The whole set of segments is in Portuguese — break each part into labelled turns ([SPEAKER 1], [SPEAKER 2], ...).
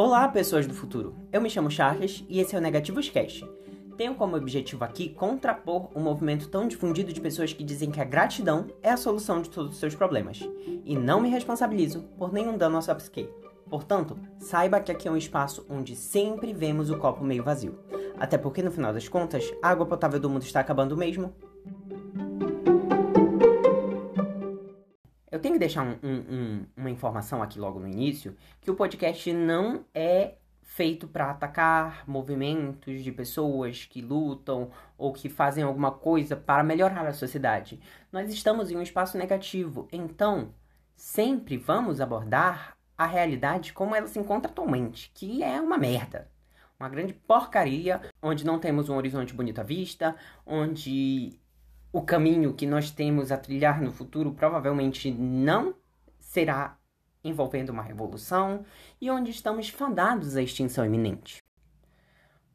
[SPEAKER 1] Olá, pessoas do futuro. Eu me chamo Charles e esse é o Negativos Cast. Tenho como objetivo aqui contrapor um movimento tão difundido de pessoas que dizem que a gratidão é a solução de todos os seus problemas. E não me responsabilizo por nenhum dano à sua psique. Portanto, saiba que aqui é um espaço onde sempre vemos o copo meio vazio. Até porque, no final das contas, a água potável do mundo está acabando mesmo. Eu tenho que deixar um, um, uma informação aqui logo no início, que o podcast não é feito para atacar movimentos de pessoas que lutam ou que fazem alguma coisa para melhorar a sociedade. Nós estamos em um espaço negativo, então sempre vamos abordar a realidade como ela se encontra atualmente, que é uma merda. Uma grande porcaria, onde não temos um horizonte bonito à vista, onde o caminho que nós temos a trilhar no futuro provavelmente não será envolvendo uma revolução e onde estamos fadados à extinção iminente.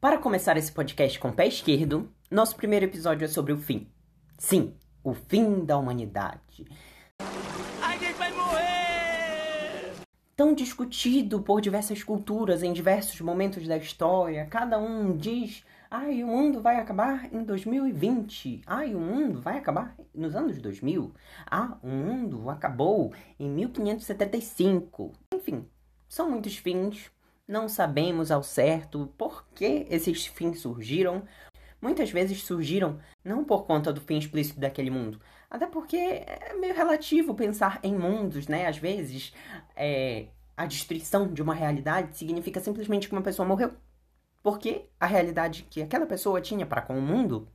[SPEAKER 1] Para começar esse podcast com o pé esquerdo, nosso primeiro episódio é sobre o fim. Sim, o fim da humanidade.
[SPEAKER 2] A gente vai morrer!
[SPEAKER 1] Tão discutido por diversas culturas em diversos momentos da história, cada um diz Ai, o mundo vai acabar em 2020. Ai, o mundo vai acabar nos anos 2000. Ah, o mundo acabou em 1575. Enfim, são muitos fins. Não sabemos ao certo por que esses fins surgiram. Muitas vezes surgiram não por conta do fim explícito daquele mundo, até porque é meio relativo pensar em mundos, né? Às vezes, é, a destruição de uma realidade significa simplesmente que uma pessoa morreu. Porque a realidade que aquela pessoa tinha para com o mundo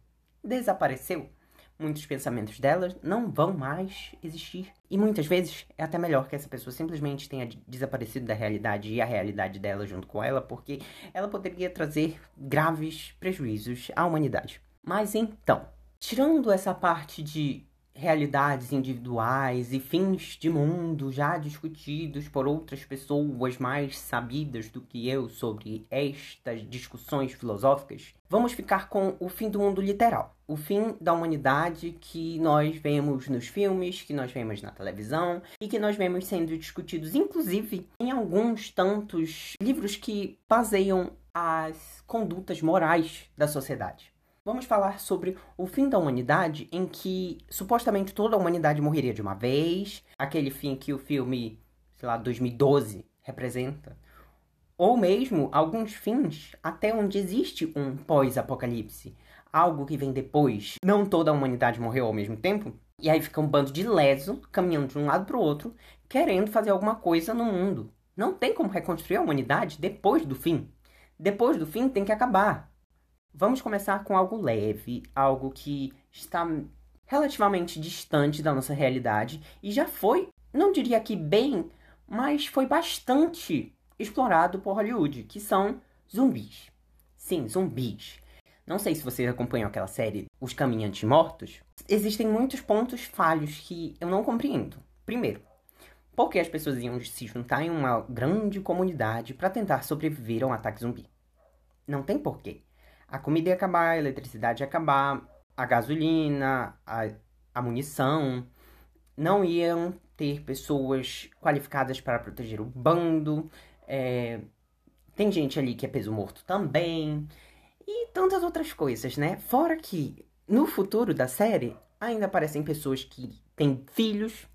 [SPEAKER 1] desapareceu. Muitos pensamentos dela não vão mais existir. E muitas vezes é até melhor que essa pessoa simplesmente tenha desaparecido da realidade e a realidade dela junto com ela, porque ela poderia trazer graves prejuízos à humanidade. Mas então, tirando essa parte de realidades individuais e fins de mundo já discutidos por outras pessoas mais sabidas do que eu sobre estas discussões filosóficas, vamos ficar com o fim do mundo literal. O fim da humanidade que nós vemos nos filmes, que nós vemos na televisão e que nós vemos sendo discutidos, inclusive, em alguns tantos livros que baseiam as condutas morais da sociedade. Vamos falar sobre o fim da humanidade em que supostamente toda a humanidade morreria de uma vez, aquele fim que o filme, sei lá, 2012 representa. Ou mesmo alguns fins até onde existe um pós-apocalipse, algo que vem depois. Não toda a humanidade morreu ao mesmo tempo, e aí fica um bando de leso caminhando de um lado para o outro, querendo fazer alguma coisa no mundo. Não tem como reconstruir a humanidade depois do fim. Depois do fim tem que acabar. Vamos começar com algo leve, algo que está relativamente distante da nossa realidade e já foi, não diria que bem, mas foi bastante explorado por Hollywood, que são zumbis. Sim, zumbis. Não sei se vocês acompanham aquela série Os Caminhantes Mortos. Existem muitos pontos falhos que eu não compreendo. Primeiro, porque as pessoas iam se juntar em uma grande comunidade para tentar sobreviver a um ataque zumbi. Não tem porquê a comida ia acabar, a eletricidade ia acabar, a gasolina, a, a munição. Não iam ter pessoas qualificadas para proteger o bando. É, tem gente ali que é peso morto também. E tantas outras coisas, né? Fora que no futuro da série ainda aparecem pessoas que têm filhos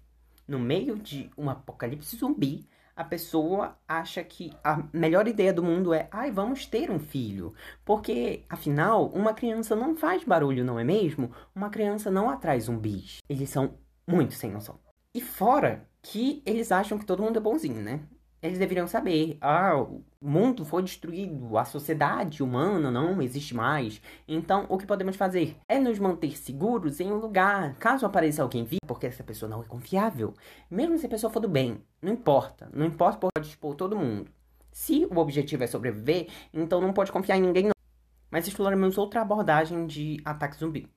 [SPEAKER 1] no meio de um apocalipse zumbi a pessoa acha que a melhor ideia do mundo é, ai, vamos ter um filho. Porque, afinal, uma criança não faz barulho, não é mesmo? Uma criança não atrai zumbis. Eles são muito sem noção. E fora que eles acham que todo mundo é bonzinho, né? Eles deveriam saber: ah, o mundo foi destruído, a sociedade humana não existe mais. Então, o que podemos fazer é nos manter seguros em um lugar, caso apareça alguém vir, porque essa pessoa não é confiável. Mesmo se a pessoa for do bem, não importa, não importa pode expor todo mundo. Se o objetivo é sobreviver, então não pode confiar em ninguém. Não. Mas exploramos outra abordagem de ataque zumbi.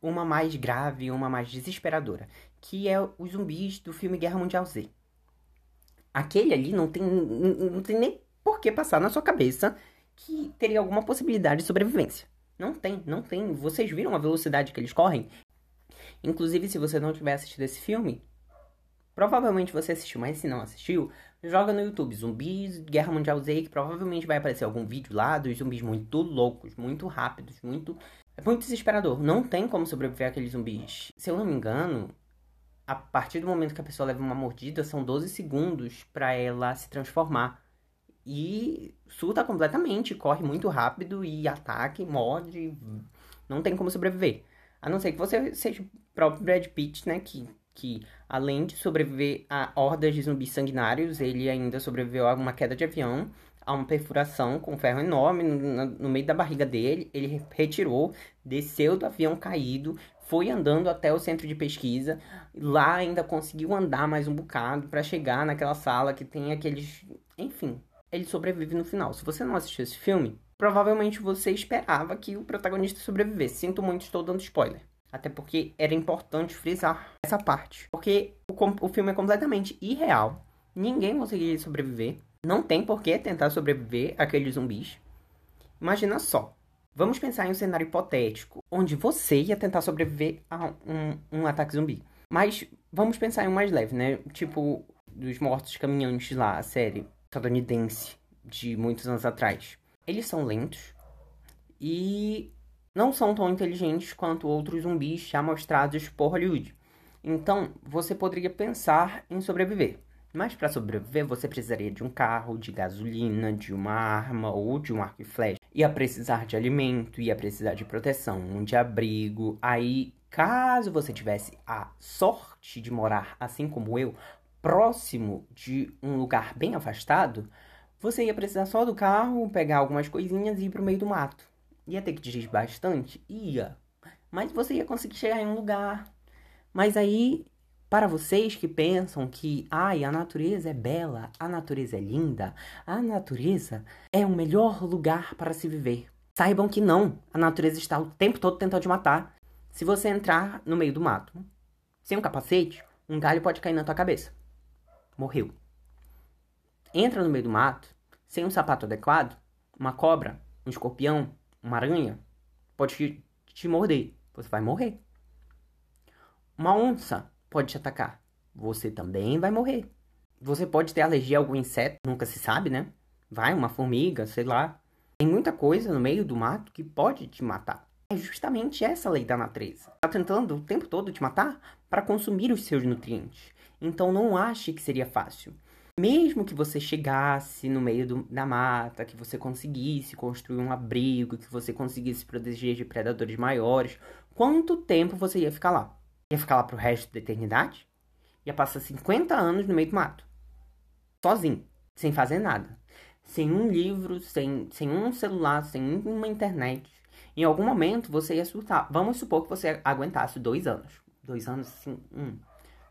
[SPEAKER 1] Uma mais grave, uma mais desesperadora, que é os zumbis do filme Guerra Mundial Z. Aquele ali não tem, não tem nem por que passar na sua cabeça que teria alguma possibilidade de sobrevivência. Não tem, não tem. Vocês viram a velocidade que eles correm? Inclusive, se você não tiver assistido esse filme, Provavelmente você assistiu, mas se não assistiu, joga no YouTube Zumbis Guerra Mundial Z, que provavelmente vai aparecer algum vídeo lá dos zumbis muito loucos, muito rápidos, muito. É muito desesperador. Não tem como sobreviver aqueles zumbis. Se eu não me engano, a partir do momento que a pessoa leva uma mordida, são 12 segundos para ela se transformar. E surta completamente, corre muito rápido e ataque, morde. Não tem como sobreviver. A não ser que você seja o próprio Brad Pitt, né? Que que, além de sobreviver a hordas de zumbis sanguinários, ele ainda sobreviveu a uma queda de avião, a uma perfuração com ferro enorme no, no, meio da barriga dele. Ele retirou, desceu do avião caído, foi andando até o centro de pesquisa. Lá ainda conseguiu andar mais um bocado para chegar naquela sala que tem aqueles. Enfim, ele sobrevive no final. Se você não assistiu esse filme, provavelmente você esperava que o protagonista sobrevivesse. Sinto muito, estou dando spoiler. Até porque era importante frisar essa parte. Porque o, o filme é completamente irreal. Ninguém conseguiria sobreviver. Não tem por que tentar sobreviver àqueles zumbis. Imagina só. Vamos pensar em um cenário hipotético, onde você ia tentar sobreviver a um, um ataque zumbi. Mas vamos pensar em um mais leve, né? Tipo, dos mortos caminhantes lá, a série estadunidense de muitos anos atrás. Eles são lentos e não são tão inteligentes quanto outros zumbis já mostrados por Hollywood. Então, você poderia pensar em sobreviver. Mas para sobreviver, você precisaria de um carro, de gasolina, de uma arma ou de um arco e flecha. Ia precisar de alimento, ia precisar de proteção, de abrigo. Aí, caso você tivesse a sorte de morar, assim como eu, próximo de um lugar bem afastado, você ia precisar só do carro, pegar algumas coisinhas e ir pro meio do mato. Ia ter que dirigir bastante? Ia. Mas você ia conseguir chegar em um lugar. Mas aí, para vocês que pensam que, ai, a natureza é bela, a natureza é linda, a natureza é o melhor lugar para se viver. Saibam que não. A natureza está o tempo todo tentando te matar. Se você entrar no meio do mato, sem um capacete, um galho pode cair na tua cabeça. Morreu. Entra no meio do mato, sem um sapato adequado, uma cobra, um escorpião, uma aranha pode te, te morder. Você vai morrer. Uma onça pode te atacar. Você também vai morrer. Você pode ter alergia a algum inseto, nunca se sabe, né? Vai, uma formiga, sei lá. Tem muita coisa no meio do mato que pode te matar. É justamente essa lei da natureza. Está tentando o tempo todo te matar para consumir os seus nutrientes. Então não ache que seria fácil. Mesmo que você chegasse no meio do, da mata, que você conseguisse construir um abrigo, que você conseguisse proteger de predadores maiores, quanto tempo você ia ficar lá? Ia ficar lá pro resto da eternidade? Ia passar 50 anos no meio do mato. Sozinho, sem fazer nada. Sem um livro, sem, sem um celular, sem uma internet. Em algum momento você ia surtar. Vamos supor que você aguentasse dois anos. Dois anos, assim, um.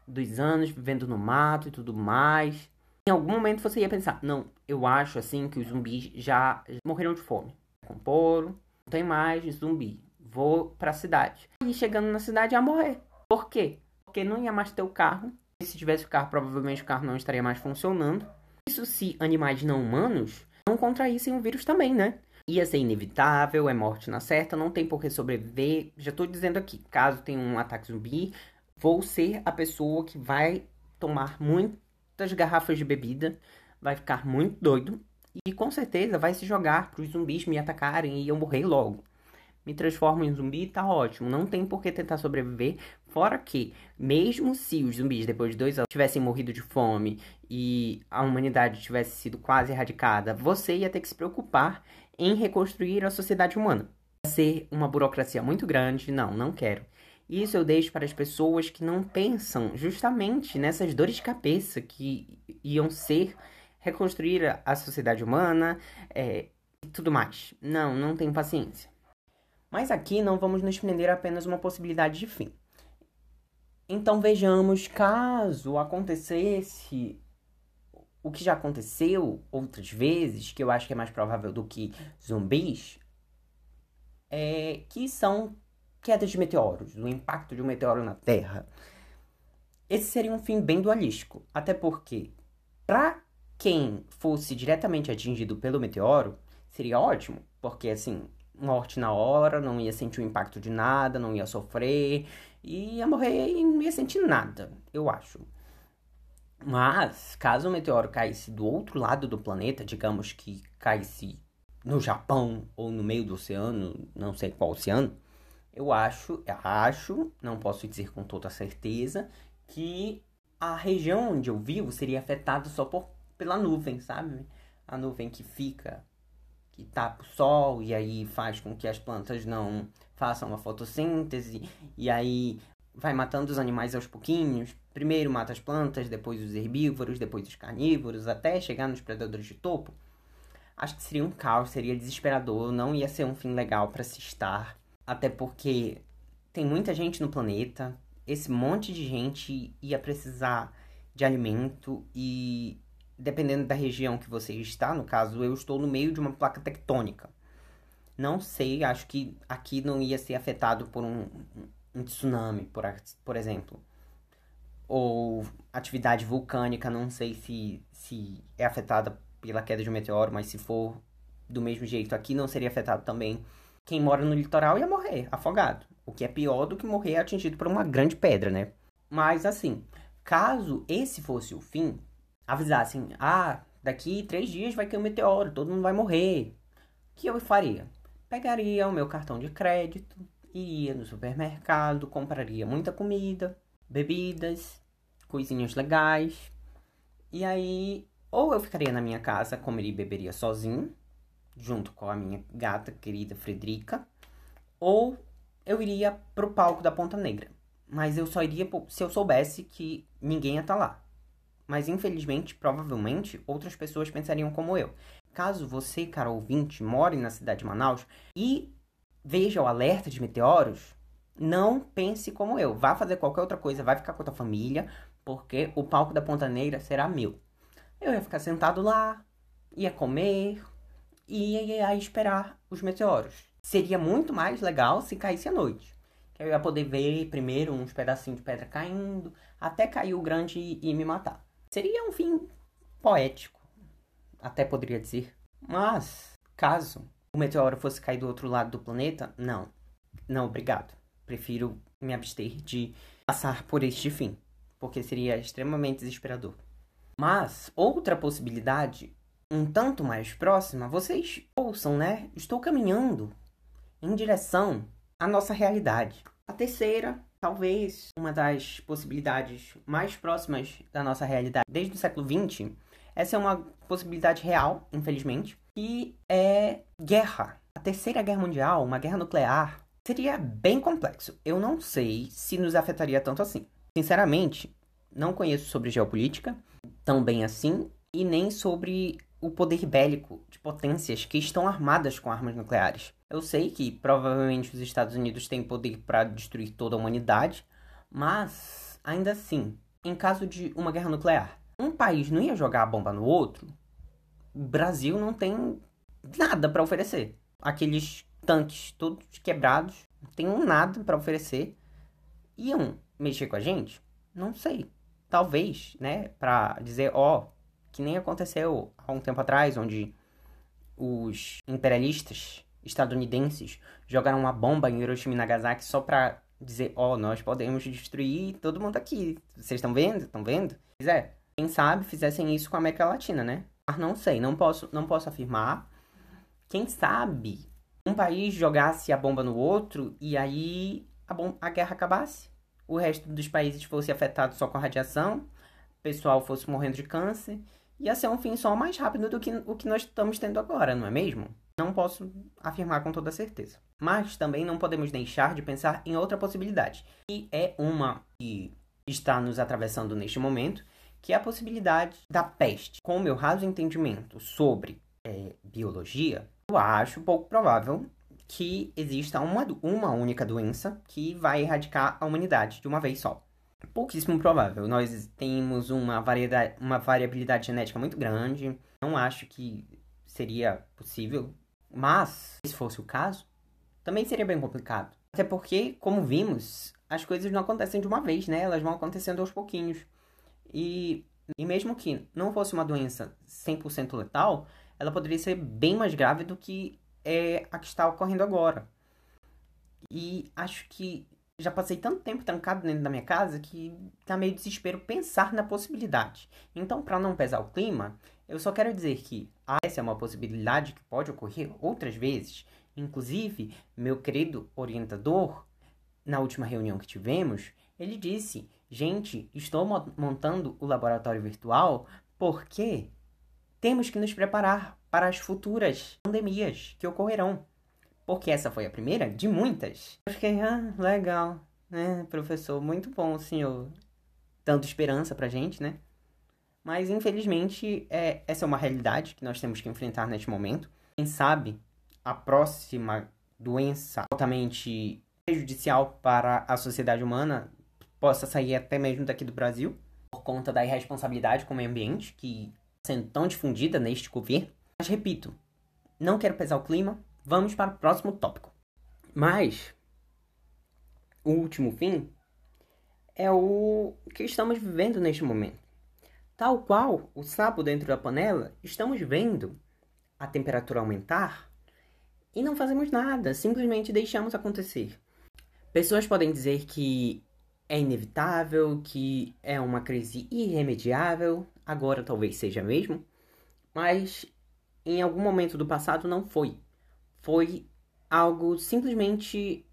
[SPEAKER 1] Dois anos vivendo no mato e tudo mais em algum momento você ia pensar, não, eu acho assim que os zumbis já morreram de fome. Comporam, não tem mais zumbi. Vou pra cidade. E chegando na cidade ia morrer. Por quê? Porque não ia mais ter o carro. E se tivesse o carro, provavelmente o carro não estaria mais funcionando. Isso se animais não humanos não contraíssem o vírus também, né? Ia ser inevitável, é morte na certa, não tem por que sobreviver. Já tô dizendo aqui, caso tenha um ataque zumbi, vou ser a pessoa que vai tomar muitas garrafas de bebida, vai ficar muito doido e com certeza vai se jogar para os zumbis me atacarem e eu morrer logo. Me transformo em zumbi, tá ótimo. Não tem por que tentar sobreviver. Fora que, mesmo se os zumbis, depois de dois anos, tivessem morrido de fome e a humanidade tivesse sido quase erradicada, você ia ter que se preocupar em reconstruir a sociedade humana. Ser uma burocracia muito grande. Não, não quero. Isso eu deixo para as pessoas que não pensam justamente nessas dores de cabeça que iam ser reconstruir a sociedade humana é, e tudo mais. Não, não tenho paciência. Mas aqui não vamos nos prender apenas uma possibilidade de fim. Então vejamos, caso acontecesse o que já aconteceu outras vezes, que eu acho que é mais provável do que zumbis, é, que são quedas de meteoros, o impacto de um meteoro na Terra. Esse seria um fim bem dualístico, até porque, para quem fosse diretamente atingido pelo meteoro, seria ótimo, porque assim, morte na hora, não ia sentir o impacto de nada, não ia sofrer, ia morrer e não ia sentir nada, eu acho. Mas, caso o meteoro caísse do outro lado do planeta, digamos que caísse no Japão ou no meio do oceano, não sei qual oceano, eu acho, acho, não posso dizer com toda certeza, que a região onde eu vivo seria afetada só por, pela nuvem, sabe? A nuvem que fica, que tapa o sol e aí faz com que as plantas não façam uma fotossíntese e aí vai matando os animais aos pouquinhos. Primeiro mata as plantas, depois os herbívoros, depois os carnívoros, até chegar nos predadores de topo. Acho que seria um caos, seria desesperador, não ia ser um fim legal para se estar. Até porque tem muita gente no planeta, esse monte de gente ia precisar de alimento e dependendo da região que você está, no caso, eu estou no meio de uma placa tectônica. Não sei, acho que aqui não ia ser afetado por um, um tsunami, por, por exemplo. Ou atividade vulcânica, não sei se, se é afetada pela queda de um meteoro, mas se for do mesmo jeito aqui, não seria afetado também. Quem mora no litoral ia morrer afogado. O que é pior do que morrer atingido por uma grande pedra, né? Mas assim, caso esse fosse o fim, avisassem, ah, daqui três dias vai cair um meteoro, todo mundo vai morrer. O que eu faria? Pegaria o meu cartão de crédito, iria no supermercado, compraria muita comida, bebidas, coisinhas legais. E aí, ou eu ficaria na minha casa, comeria e beberia sozinho, junto com a minha gata querida Frederica, ou eu iria pro palco da Ponta Negra. Mas eu só iria se eu soubesse que ninguém ia estar tá lá. Mas infelizmente, provavelmente, outras pessoas pensariam como eu. Caso você, cara ouvinte, more na cidade de Manaus e veja o alerta de meteoros, não pense como eu. Vá fazer qualquer outra coisa, vai ficar com a tua família, porque o palco da Ponta Negra será meu. Eu ia ficar sentado lá, ia comer e ia esperar os meteoros. Seria muito mais legal se caísse à noite. Que eu ia poder ver primeiro uns pedacinhos de pedra caindo, até cair o grande e, e me matar. Seria um fim poético, até poderia dizer. Mas, caso o meteoro fosse cair do outro lado do planeta, não. Não, obrigado. Prefiro me abster de passar por este fim, porque seria extremamente desesperador. Mas, outra possibilidade, um tanto mais próxima, vocês ouçam, né? Estou caminhando em direção à nossa realidade. A terceira, talvez uma das possibilidades mais próximas da nossa realidade desde o século XX, essa é uma possibilidade real, infelizmente, que é guerra. A terceira guerra mundial, uma guerra nuclear, seria bem complexo. Eu não sei se nos afetaria tanto assim. Sinceramente, não conheço sobre geopolítica tão bem assim e nem sobre o poder bélico de potências que estão armadas com armas nucleares. Eu sei que provavelmente os Estados Unidos têm poder para destruir toda a humanidade, mas ainda assim, em caso de uma guerra nuclear, um país não ia jogar a bomba no outro? O Brasil não tem nada para oferecer. Aqueles tanques todos quebrados, não tem nada para oferecer. Iam mexer com a gente? Não sei. Talvez, né, para dizer, ó, oh, que nem aconteceu há um tempo atrás, onde os imperialistas estadunidenses jogaram uma bomba em Hiroshima e Nagasaki só para dizer, ó, oh, nós podemos destruir todo mundo aqui. Vocês estão vendo? Estão vendo? Pois é. Quem sabe fizessem isso com a América Latina, né? Mas não sei, não posso, não posso afirmar. Quem sabe um país jogasse a bomba no outro e aí a, a guerra acabasse? O resto dos países fosse afetado só com a radiação, o pessoal fosse morrendo de câncer, ia ser um fim só mais rápido do que o que nós estamos tendo agora, não é mesmo? Não posso afirmar com toda certeza. Mas também não podemos deixar de pensar em outra possibilidade, que é uma que está nos atravessando neste momento, que é a possibilidade da peste. Com o meu raso entendimento sobre é, biologia, eu acho pouco provável que exista uma, uma única doença que vai erradicar a humanidade de uma vez só. Pouquíssimo provável. Nós temos uma, variedade, uma variabilidade genética muito grande. Não acho que seria possível mas, se fosse o caso, também seria bem complicado. Até porque, como vimos, as coisas não acontecem de uma vez, né? Elas vão acontecendo aos pouquinhos. E, e mesmo que não fosse uma doença 100% letal, ela poderia ser bem mais grave do que é a que está ocorrendo agora. E acho que Já passei tanto tempo trancado dentro da minha casa que tá meio desespero pensar na possibilidade. Então, para não pesar o clima, eu só quero dizer que essa é uma possibilidade que pode ocorrer outras vezes. Inclusive, meu querido orientador, na última reunião que tivemos, ele disse: Gente, estou montando o laboratório virtual porque temos que nos preparar para as futuras pandemias que ocorrerão. Porque essa foi a primeira de muitas. Eu fiquei, ah, legal, né, professor? Muito bom senhor dando esperança pra gente, né? Mas infelizmente é, essa é uma realidade que nós temos que enfrentar neste momento. Quem sabe a próxima doença altamente prejudicial para a sociedade humana possa sair até mesmo daqui do Brasil, por conta da irresponsabilidade com o meio ambiente, que está sendo tão difundida neste governo. Mas repito, não quero pesar o clima, vamos para o próximo tópico. Mas o último fim é o que estamos vivendo neste momento. Tal qual o sapo dentro da panela, estamos vendo a temperatura aumentar e não fazemos nada, simplesmente deixamos acontecer. Pessoas podem dizer que é inevitável, que é uma crise irremediável, agora talvez seja mesmo, mas em algum momento do passado não foi. Foi algo simplesmente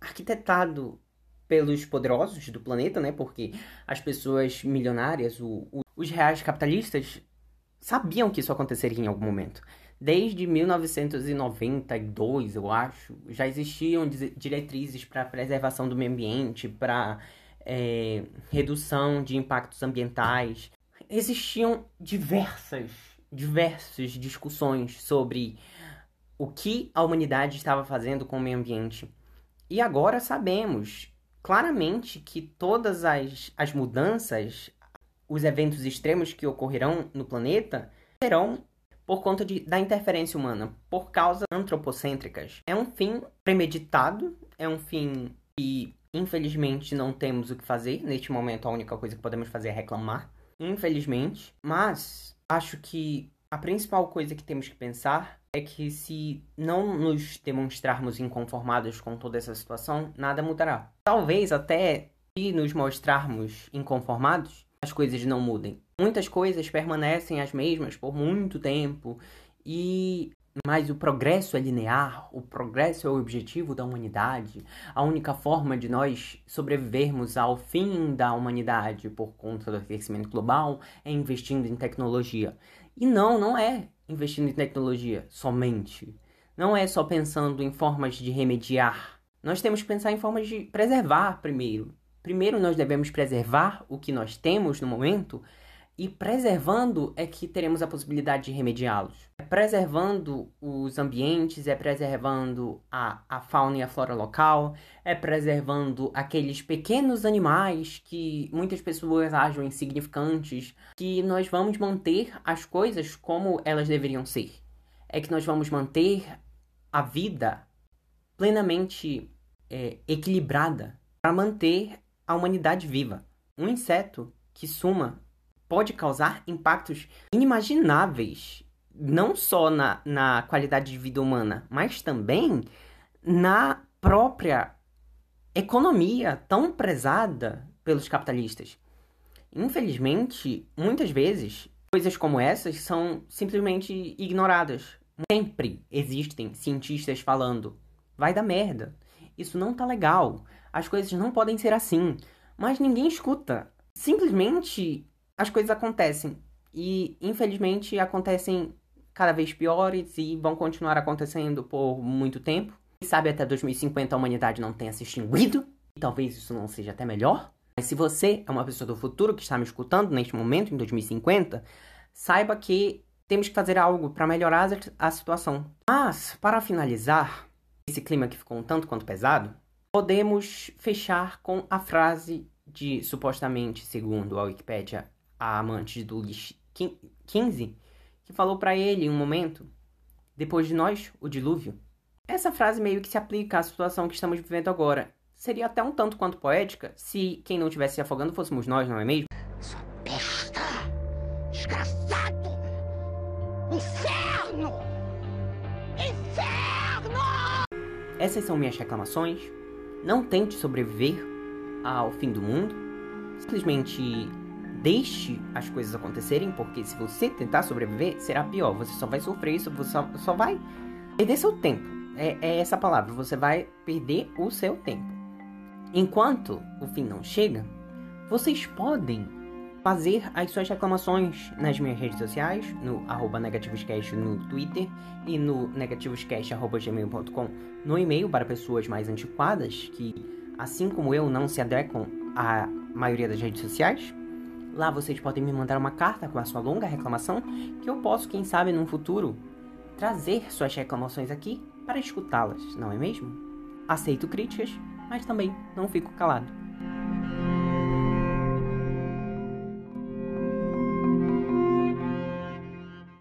[SPEAKER 1] arquitetado pelos poderosos do planeta, né? Porque as pessoas milionárias, o, o, os reais capitalistas, sabiam que isso aconteceria em algum momento. Desde 1992, eu acho, já existiam diretrizes para preservação do meio ambiente, para é, redução de impactos ambientais. Existiam diversas, diversas discussões sobre o que a humanidade estava fazendo com o meio ambiente. E agora sabemos claramente que todas as, as mudanças, os eventos extremos que ocorrerão no planeta serão por conta de, da interferência humana, por causas antropocêntricas. É um fim premeditado, é um fim que infelizmente não temos o que fazer. Neste momento, a única coisa que podemos fazer é reclamar, infelizmente. Mas acho que a principal coisa que temos que pensar é que se não nos demonstrarmos inconformados com toda essa situação, nada mudará. Talvez até se nos mostrarmos inconformados, as coisas não mudem. Muitas coisas permanecem as mesmas por muito tempo e mas o progresso é linear, o progresso é o objetivo da humanidade. A única forma de nós sobrevivermos ao fim da humanidade por conta do aquecimento global é investindo em tecnologia. E não, não é investindo em tecnologia somente. Não é só pensando em formas de remediar. Nós temos que pensar em formas de preservar primeiro. Primeiro nós devemos preservar o que nós temos no momento e preservando é que teremos a possibilidade de remediá-los. É preservando os ambientes, é preservando a, a fauna e a flora local, é preservando aqueles pequenos animais que muitas pessoas acham insignificantes, que nós vamos manter as coisas como elas deveriam ser. É que nós vamos manter a vida plenamente é, equilibrada para manter a humanidade viva. Um inseto que suma pode causar impactos inimagináveis, não só na, na qualidade de vida humana, mas também na própria economia tão prezada pelos capitalistas. Infelizmente, muitas vezes, coisas como essas são simplesmente ignoradas. Sempre existem cientistas falando: vai dar merda, isso não tá legal, as coisas não podem ser assim. Mas ninguém escuta. Simplesmente as coisas acontecem. E, infelizmente, acontecem cada vez piores e vão continuar acontecendo por muito tempo. Quem sabe até 2050 a humanidade não tenha se extinguido. E talvez isso não seja até melhor. Mas se você é uma pessoa do futuro que está me escutando neste momento, em 2050, saiba que temos que fazer algo para melhorar a situação. Mas, para finalizar, esse clima que ficou um tanto quanto pesado, podemos fechar com a frase de, supostamente, segundo a Wikipédia, a amante do Lich 15, que falou para ele em um momento, depois de nós, o dilúvio. Essa frase meio que se aplica à situação que estamos vivendo agora. Seria até um tanto quanto poética se quem não estivesse se afogando fôssemos nós, não é mesmo? Essas são minhas reclamações. Não tente sobreviver ao fim do mundo. Simplesmente deixe as coisas acontecerem, porque se você tentar sobreviver, será pior. Você só vai sofrer isso, você só, só vai perder seu tempo. É, é essa palavra, você vai perder o seu tempo. Enquanto o fim não chega, vocês podem fazer as suas reclamações nas minhas redes sociais, no arroba negativoscast no Twitter e no negativoscast.gmail.com no e-mail para pessoas mais antiquadas que, assim como eu, não se adequam à maioria das redes sociais. Lá vocês podem me mandar uma carta com a sua longa reclamação que eu posso, quem sabe, num futuro trazer suas reclamações aqui para escutá-las, não é mesmo? Aceito críticas, mas também não fico calado.